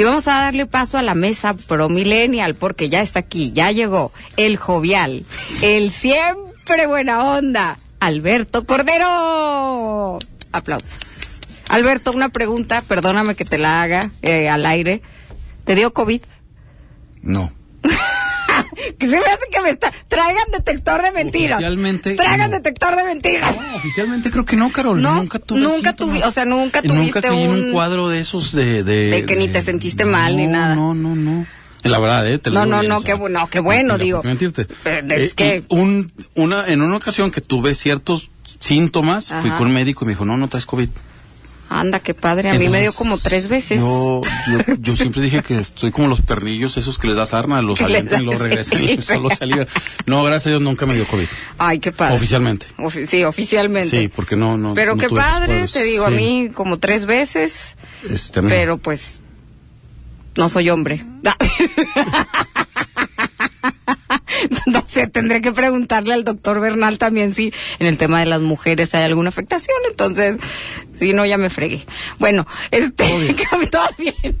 Y vamos a darle paso a la mesa promillennial porque ya está aquí, ya llegó el jovial, el siempre buena onda, Alberto Cordero. Aplausos. Alberto, una pregunta, perdóname que te la haga eh, al aire. ¿Te dio COVID? No. que se me hace que me está. Traigan detector de mentiras. Oficialmente. Traigan no. detector de mentiras. No, oficialmente creo que no, Carol. No, nunca tuve nunca tuvi- o sea, nunca Nunca tuviste en un- un cuadro de esos de... De, De que ni te sentiste mal ni No, nada. No, no, no. La verdad, ¿eh? Te lo No, digo no, bien, no, qué bueno, qué bueno, mira, digo. ¿por qué mentirte? Pero es Eh, que- un, una, en una ocasión que tuve ciertos síntomas, fui Ajá. con un médico y me dijo, no, no traes COVID. Anda, qué padre. A mí me dio como tres veces. Yo, yo, yo siempre dije que estoy como los perrillos esos que les das arma, los alientan y los regresan y solo se alivian. No, gracias a Dios nunca me dio COVID. Ay, qué padre. Oficialmente. Ofi- sí, oficialmente. Sí, porque no, no. Pero no qué padre, te digo, a mí como tres veces, Este, pero pues no soy hombre. Sé, tendré que preguntarle al doctor Bernal también si en el tema de las mujeres hay alguna afectación, entonces, si no, ya me fregué. Bueno, este, todo bien.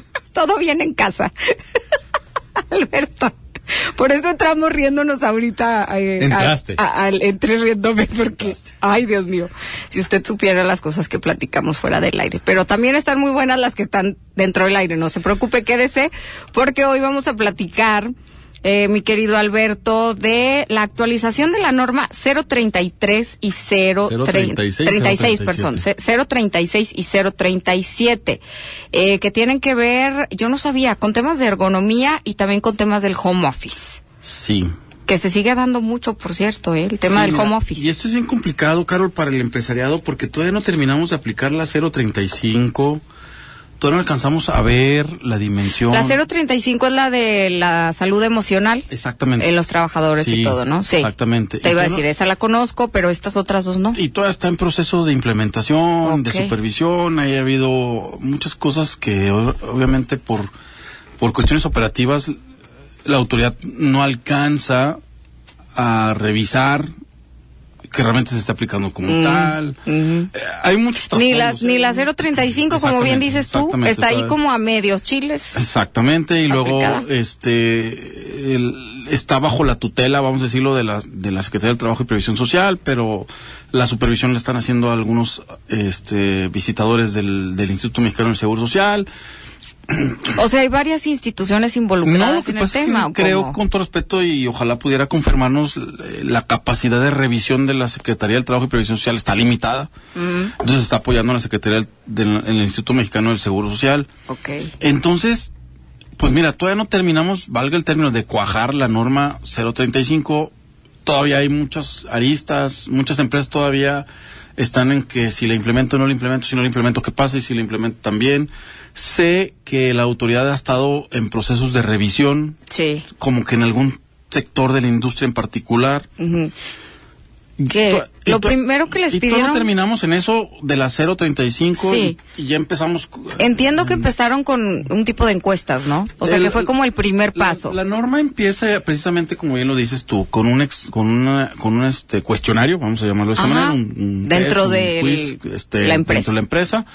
Todo bien en casa. Alberto. Por eso entramos riéndonos ahorita. eh, a- Entraste. a- al- entré riéndome porque, Entraste. ay Dios mío, si usted supiera las cosas que platicamos fuera del aire. Pero también están muy buenas las que están dentro del aire, no se preocupe, quédese, porque hoy vamos a platicar, eh, mi querido Alberto, de la actualización de la norma 033 y 036, 036, perdón, 036 y 037, eh, que tienen que ver, yo no sabía, con temas de ergonomía y también con temas del home office. Sí. Que se sigue dando mucho, por cierto, ¿eh? el tema Sí, del home office. Y esto es bien complicado, Carol, para el empresariado, porque todavía no terminamos de aplicar la 035, todavía no alcanzamos a ver la dimensión. La 035 es la de la salud emocional Exactamente. en los trabajadores y todo, ¿no? Sí. exactamente. Te Y iba a decir, no- esa la conozco, pero estas otras dos no. Y todavía está en proceso de implementación, de supervisión. Ahí ha habido muchas cosas que obviamente por, por cuestiones operativas la autoridad no alcanza a revisar que realmente se está aplicando como Mm, tal. Eh, hay muchos Ni la, trasfondos, ni ¿eh? la 035, como bien dices tú, está ahí como a medios chiles. Exactamente, y luego Aplicada. este el- está bajo la tutela, vamos a decirlo, de la, de la Secretaría del Trabajo y Previsión Social, pero la supervisión la están haciendo algunos este, visitadores del, del Instituto Mexicano del Seguro Social. O sea, hay varias instituciones No, lo involucradas que en el es tema. que ¿o creo, cómo? con todo respeto, y ojalá pudiera confirmarnos, eh, la capacidad de revisión de la Secretaría del Trabajo y Previsión Social está limitada. Mm, Entonces está apoyando a la Secretaría del, del- el Instituto Mexicano del Seguro Social. ok. Entonces, pues mira, todavía no terminamos, valga el término, de cuajar la norma 035. Todavía hay muchas aristas, muchas empresas todavía están en que si la implemento o no la implemento, si no la implemento, ¿qué pasa? Y si la implemento también. Sé que la autoridad ha estado en procesos de revisión, Sí. como que en algún sector de la industria en particular. ujú. Que To- y lo primero que les y pidieron... no terminamos en eso de la 035 Sí. y, y ya empezamos. Entiendo que empezaron con un tipo de encuestas, ¿no? O sea, El- que fue como el primer paso. La, norma empieza precisamente como bien lo dices tú, con un ex, con una, con un este cuestionario, vamos a llamarlo de esta Ajá. manera, un, un Dentro test, un del- quiz, este, la empresa. dentro de la empresa.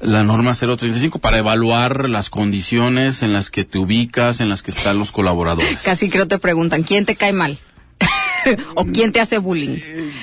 La norma 035 para evaluar las condiciones en las que te ubicas, en las que están los colaboradores. Casi creo te preguntan, ¿quién te cae mal? ¿O quién te hace bullying?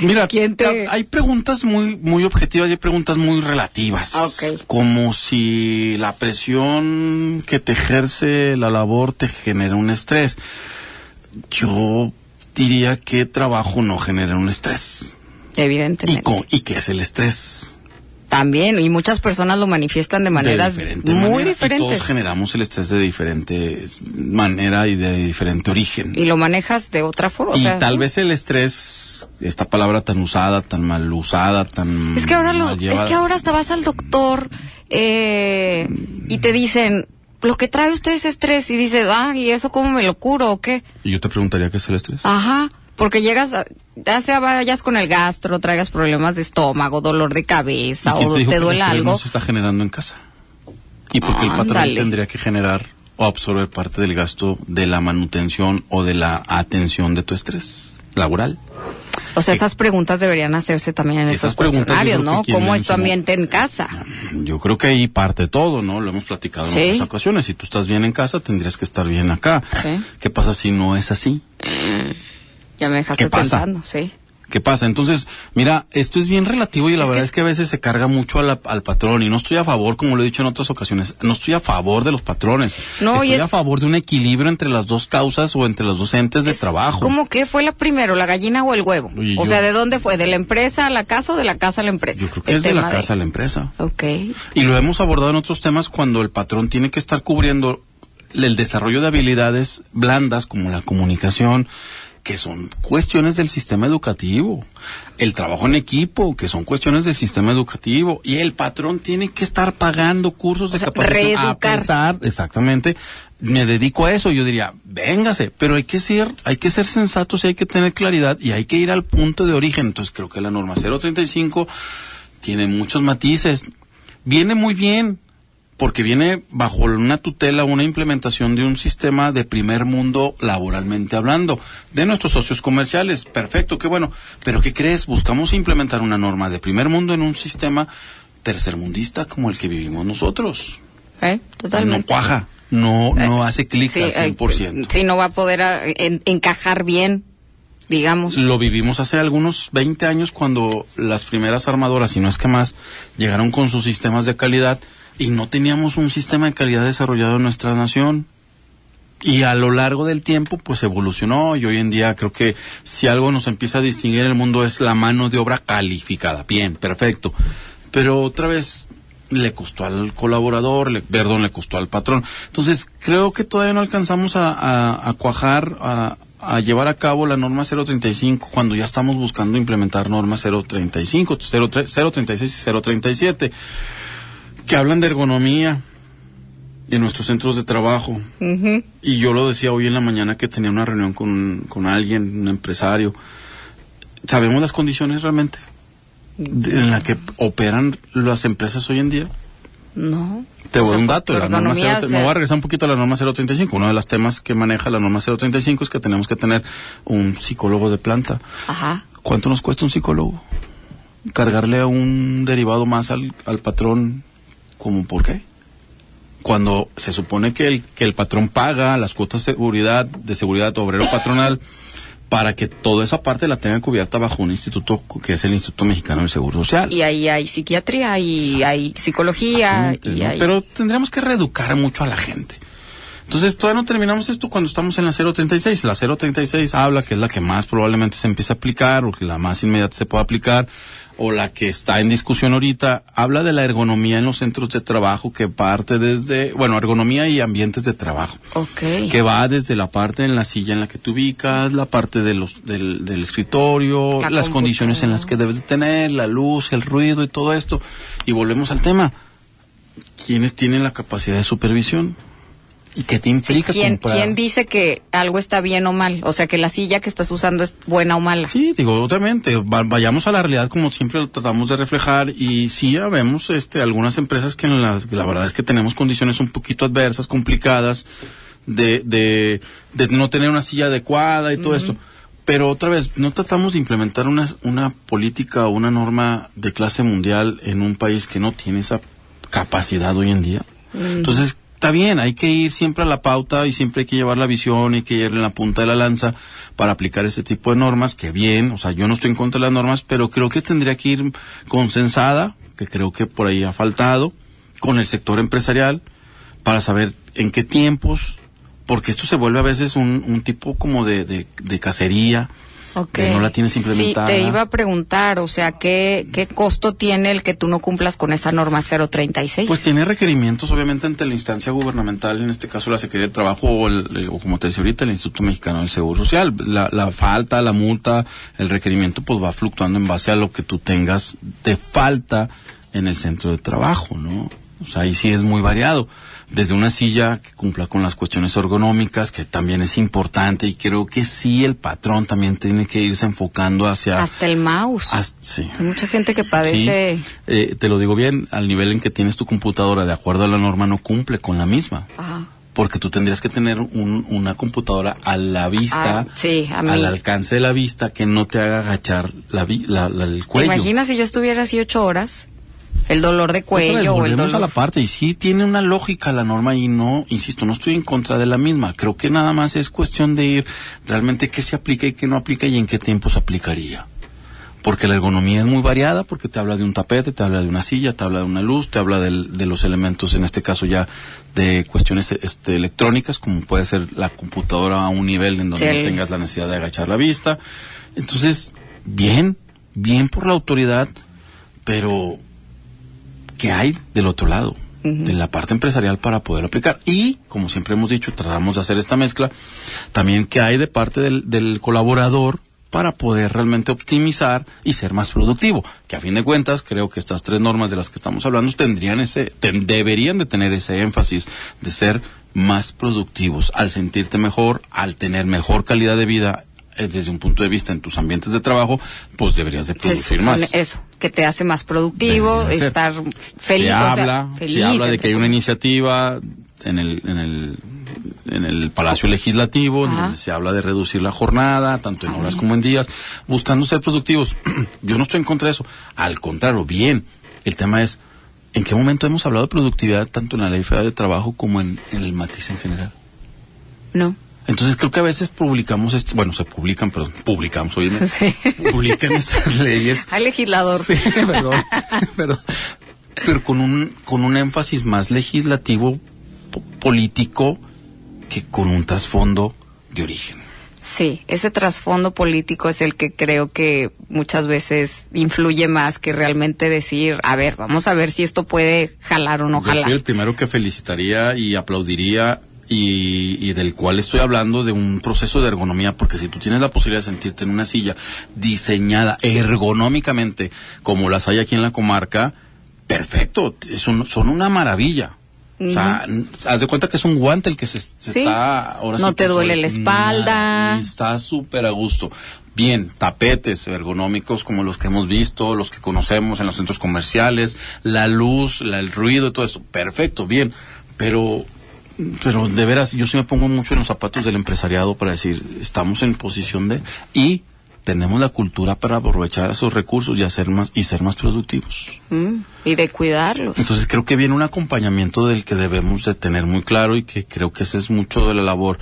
Mira, ¿Quién te- hay preguntas muy muy objetivas y hay preguntas muy relativas. Ah. Como si la presión que te ejerce la labor te genera un estrés. Yo diría que trabajo no genera un estrés. ¿Y, Evidentemente. ¿Y qué es el estrés? También, y muchas personas lo manifiestan de maneras de diferente muy manera. Y diferentes. todos generamos el estrés de diferente manera y de diferente origen. Y lo manejas de otra forma. o y sea, tal vez el estrés, esta palabra tan usada, tan mal usada, tan Es que ahora lo, es que ahora hasta vas al doctor eh, y te dicen, lo que trae usted es estrés y dices, ah, ¿y eso cómo me lo curo o qué? Y yo te preguntaría qué es el estrés. Ajá, porque llegas, a- ya sea vayas con el gastro, traigas problemas de estómago, dolor de cabeza ¿Y quién o te duele algo. no se está generando en casa? Y porque el patrón tendría que generar o absorber parte del gasto de la manutención o de la atención de tu estrés laboral. O sea, esas preguntas deberían hacerse también en Esas esos cuestionarios, ¿no? ¿Cómo es tu ambiente en casa? Yo creo que ahí parte todo, ¿no? Lo hemos platicado en otras ocasiones. Si tú estás bien en casa, tendrías que estar bien acá. Sí. ¿Qué pasa si no es así? Ya me dejaste ¿Qué pasa? pensando, sí. ¿Qué pasa? Entonces, mira, esto es bien relativo y la Es verdad es- es que a veces se carga mucho la- al patrón y no estoy a favor, como lo he dicho en otras ocasiones, no estoy a favor de los patrones. No, estoy es- a favor de un equilibrio entre las dos causas o entre los dos entes de trabajo. ¿Cómo que fue la primero, la gallina o el huevo? O yo- sea, ¿de dónde fue? ¿De la empresa a la casa o de la casa a la empresa? Yo creo que El es de la casa a la empresa. Ok. Y lo hemos abordado en otros temas cuando el patrón tiene que estar cubriendo el desarrollo de habilidades blandas como la comunicación, que son cuestiones del sistema educativo, el trabajo en equipo, que son cuestiones del sistema educativo, y el patrón tiene que estar pagando cursos de sea, capacitación a reeducar. pesar, exactamente, me dedico a eso, yo diría, véngase, pero hay que ser, hay que ser sensatos y hay que tener claridad y hay que ir al punto de origen. Entonces creo que la norma 035 tiene muchos matices. Viene muy bien, porque viene bajo una tutela, una implementación de un sistema de primer mundo laboralmente hablando, de nuestros socios comerciales. Perfecto, qué bueno. Pero ¿qué crees? Buscamos implementar una norma de primer mundo en un sistema tercermundista como el que vivimos nosotros. ¿Eh? No Totalmente. cuaja, no, no hace clic Sí, al eh, 100%. sí, no va a poder en- encajar bien, digamos. Lo vivimos hace algunos 20 años cuando las primeras armadoras, si no es que más, llegaron con sus sistemas de calidad y no teníamos un sistema de calidad desarrollado en nuestra nación. Y a lo largo del tiempo, pues evolucionó y hoy en día creo que si algo nos empieza a distinguir en el mundo es la mano de obra calificada. Bien, perfecto. Pero otra vez le costó al colaborador, le, perdón, le costó al patrón. Entonces, creo que todavía no alcanzamos a, a- a cuajar, a, a llevar a cabo la norma 035 cuando ya estamos buscando implementar norma 035, 03 036 y 037, que hablan de ergonomía de nuestros centros de trabajo. Y yo lo decía hoy en la mañana que tenía una reunión con, con alguien, un empresario. ¿Sabemos las condiciones realmente de- en las que operan las empresas hoy en día? No. Te voy a un dato, la norma ergonomía, 0, o sea, me voy a regresar un poquito a la norma 035. Uno de los temas que maneja la norma 035 es que tenemos que tener un psicólogo de planta. Ajá. ¿Cuánto nos cuesta un psicólogo? Cargarle a un derivado más al, al patrón, ¿cómo por qué? Cuando se supone que el, que el patrón paga las cuotas de seguridad, de seguridad obrero patronal, para que toda esa parte la tenga cubierta bajo un instituto que es el Instituto Mexicano del Seguro Social. Y ahí hay psiquiatría, y hay psicología, y ¿no? hay... Pero tendríamos que reeducar mucho a la gente. Entonces, todavía no terminamos esto cuando estamos en la 036. La 036 habla que es la que más probablemente se empiece a aplicar, o que la más inmediata se pueda aplicar, o la que está en discusión ahorita. Habla de la ergonomía en los centros de trabajo que parte desde, bueno, ergonomía y ambientes de trabajo. Ok. Que va desde la parte en la silla en la que te ubicas, la parte de los, del, del escritorio, La las condiciones en las que debes de tener, la luz, el ruido y todo esto. Y volvemos al tema. ¿Quiénes tienen la capacidad de supervisión? ¿Y qué te Sí, implica ¿quién, comprar? quién dice que algo está bien o mal? O sea, que la silla que estás usando es buena o mala. Sí, digo, obviamente, va- vayamos a la realidad como siempre lo tratamos de reflejar y sí ya vemos este, algunas empresas que en las- la verdad es que tenemos condiciones un poquito adversas, complicadas, de, de, de no tener una silla adecuada y todo esto. Pero otra vez, no tratamos de implementar una, una política o una norma de clase mundial en un país que no tiene esa capacidad hoy en día. Entonces, está bien, hay que ir siempre a la pauta y siempre hay que llevar la visión y que ir en la punta de la lanza para aplicar este tipo de normas, que bien, o sea, yo no estoy en contra de las normas, pero creo que tendría que ir consensada, que creo que por ahí ha faltado, con el sector empresarial, para saber en qué tiempos, porque esto se vuelve a veces un, un tipo como de, de, de cacería, Que no la tienes implementada. Sí, te iba a preguntar, o sea, ¿qué, ¿qué costo tiene el que tú no cumplas con esa norma 036? Pues tiene requerimientos, obviamente, ante la instancia gubernamental, en este caso la Secretaría de Trabajo o, el- o como te decía ahorita, el Instituto Mexicano del Seguro Social. La, la falta, la multa, el requerimiento, pues va fluctuando en base a lo que tú tengas de falta en el centro de trabajo, ¿no? Sea, ahí sí es muy variado. Desde una silla que cumpla con las cuestiones ergonómicas, que también es importante, y creo que sí el patrón también tiene que irse enfocando hacia... Hasta el mouse. hasta- sí. Hay mucha gente que padece... Sí, eh, te lo digo bien, al nivel en que tienes tu computadora, de acuerdo a la norma, no cumple con la misma. Ajá. porque tú tendrías que tener un- una computadora a la vista, Ah, sí, a mí. al alcance de la vista, que no te haga agachar la, la- la- el ¿Te cuello. imaginas si yo estuviera así ocho horas? El dolor de cuello o el dolor. a la parte y sí tiene una lógica la norma y no, insisto, no estoy en contra de la misma. Creo que nada más es cuestión de ir realmente qué se aplica y qué no aplica y en qué tiempo se aplicaría. Porque la ergonomía es muy variada, porque te habla de un tapete, te habla de una silla, te habla de una luz, te habla del- de los elementos, en este caso ya de cuestiones este, electrónicas, como puede ser la computadora a un nivel en donde Sí, no el- tengas la necesidad de agachar la vista. Entonces, bien, bien por la autoridad, pero ¿qué hay del otro lado? de la parte empresarial para poder aplicar. Y, como siempre hemos dicho, tratamos de hacer esta mezcla, también qué hay de parte del, del colaborador para poder realmente optimizar y ser más productivo. Que a fin de cuentas, creo que estas tres normas de las que estamos hablando tendrían ese, ten- deberían de tener ese énfasis de ser más productivos, al sentirte mejor, al tener mejor calidad de vida desde un punto de vista en tus ambientes de trabajo, pues deberías de producir más. Eso, que te hace más productivo, estar feliz. se o sea, habla, feliz, se habla de que hay una iniciativa en el, en el, en el Palacio Legislativo, en Ajá. donde se habla de reducir la jornada, tanto en horas como en días, buscando ser productivos. Yo no estoy en contra de eso. Al contrario, bien. El tema es, ¿en qué momento hemos hablado de productividad tanto en la Ley Federal de Trabajo como en, en el matiz en general? No. Entonces creo que a veces publicamos, esto, bueno, se publican, perdón, publicamos, oye, Sí. publican estas leyes Al legislador. Sí, perdón. Pero con un, con un énfasis más legislativo, po- político, que con un trasfondo de origen. Sí, ese trasfondo político es el que creo que muchas veces influye más que realmente decir, a ver, vamos a ver si esto puede jalar o no Yo soy el jalar. primero que felicitaría y aplaudiría y, y del cual estoy hablando de un proceso de ergonomía, porque si tú tienes la posibilidad de sentirte en una silla diseñada ergonómicamente como las hay aquí en la comarca, perfecto, son una maravilla. O sea, haz de cuenta que es un guante el que se, se Sí. está ahora No te duele la espalda. está súper a gusto. Bien, tapetes ergonómicos como los que hemos visto, los que conocemos en los centros comerciales, la luz, la- el ruido y todo eso. Perfecto, bien. Pero, pero de veras, yo sí me pongo mucho en los zapatos del empresariado para decir, estamos en posición de, y tenemos la cultura para aprovechar esos recursos y hacer más, y ser más productivos. Mm, y de cuidarlos. Entonces creo que viene un acompañamiento del que debemos de tener muy claro y que creo que ese es mucho de la labor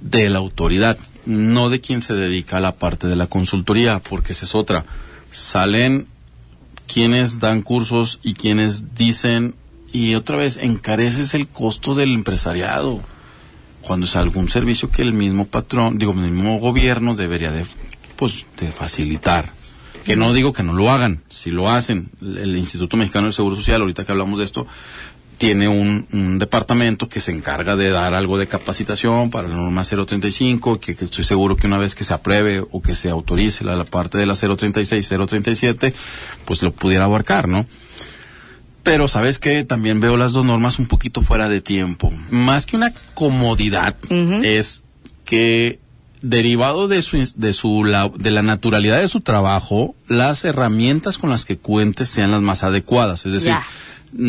de la autoridad, no de quien se dedica a la parte de la consultoría, porque esa es otra. Salen quienes dan cursos y quienes dicen, y otra vez encareces el costo del empresariado, cuando es algún servicio que el mismo patrón, digo, el mismo gobierno debería de, pues, de facilitar. Que no digo que no lo hagan, si lo hacen, el Instituto Mexicano del Seguro Social, ahorita que hablamos de esto, tiene un, un departamento que se encarga de dar algo de capacitación para la norma 035, que, que estoy seguro que una vez que se apruebe o que se autorice la, la parte de la 036, 037, pues lo pudiera abarcar, ¿no? Pero sabes que también veo las dos normas un poquito fuera de tiempo. Más que una comodidad es que derivado de su de su la, de la naturalidad de su trabajo, las herramientas con las que cuentes sean las más adecuadas. Es decir.